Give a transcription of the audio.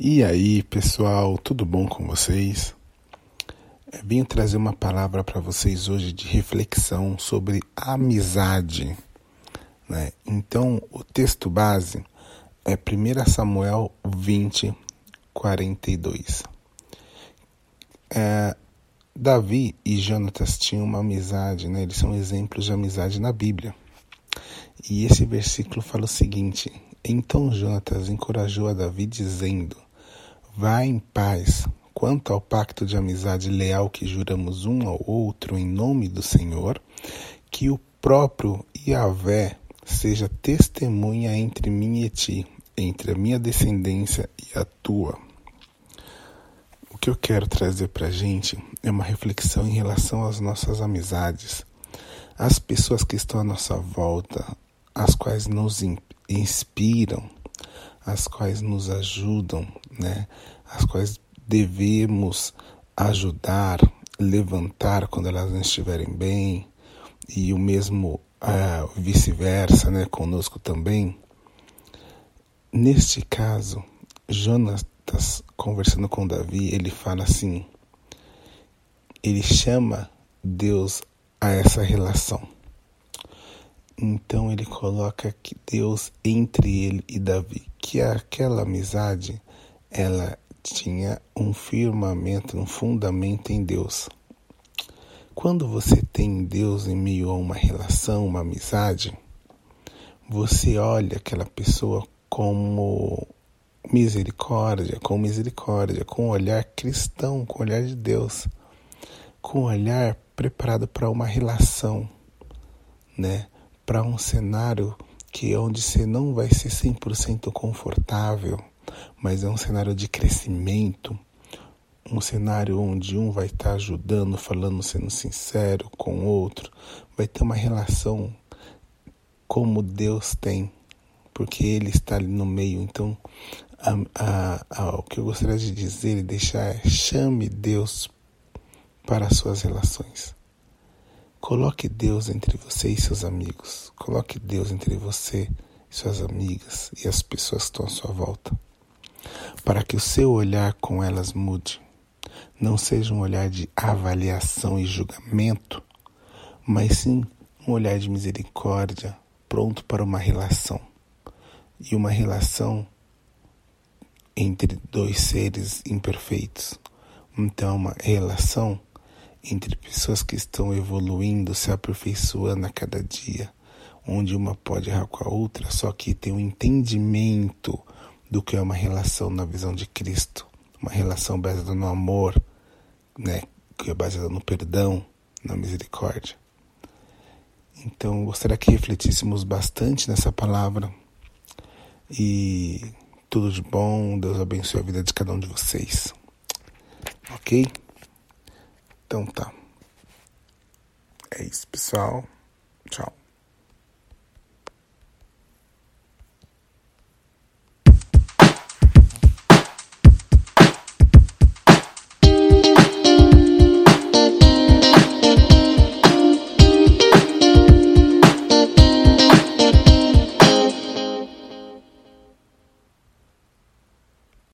E aí, pessoal, tudo bom com vocês? Eu vim trazer uma palavra para vocês hoje de reflexão sobre amizade. Né? Então, o texto base é 1 Samuel 20, 42. É, Davi e Jonatas tinham uma amizade, né? eles são exemplos de amizade na Bíblia. E esse versículo fala o seguinte: Então Jonatas encorajou a Davi, dizendo Vá em paz. Quanto ao pacto de amizade leal que juramos um ao outro em nome do Senhor, que o próprio Yahvé seja testemunha entre mim e ti, entre a minha descendência e a tua. O que eu quero trazer para a gente é uma reflexão em relação às nossas amizades, as pessoas que estão à nossa volta, as quais nos inspiram, as quais nos ajudam, né? As quais devemos ajudar, levantar quando elas não estiverem bem e o mesmo uh, vice-versa, né? Conosco também. Neste caso, Jonas conversando com Davi, ele fala assim: ele chama Deus a essa relação. Então ele coloca que Deus entre ele e Davi, que aquela amizade ela tinha um firmamento, um fundamento em Deus. Quando você tem Deus em meio a uma relação, uma amizade, você olha aquela pessoa como misericórdia, com misericórdia, com um olhar cristão, com um olhar de Deus, com um olhar preparado para uma relação, né? Para um cenário que é onde você não vai ser 100% confortável, mas é um cenário de crescimento, um cenário onde um vai estar tá ajudando, falando, sendo sincero com o outro, vai ter uma relação como Deus tem, porque Ele está ali no meio. Então, a, a, a, o que eu gostaria de dizer e deixar é: chame Deus para as suas relações. Coloque Deus entre você e seus amigos. Coloque Deus entre você e suas amigas e as pessoas que estão à sua volta. Para que o seu olhar com elas mude. Não seja um olhar de avaliação e julgamento, mas sim um olhar de misericórdia, pronto para uma relação. E uma relação entre dois seres imperfeitos. Então, uma relação entre pessoas que estão evoluindo, se aperfeiçoando a cada dia, onde uma pode errar com a outra, só que tem um entendimento do que é uma relação na visão de Cristo, uma relação baseada no amor, né, que é baseada no perdão, na misericórdia. Então, gostaria que refletíssemos bastante nessa palavra e tudo de bom, Deus abençoe a vida de cada um de vocês. Ok? Então tá. É isso, pessoal.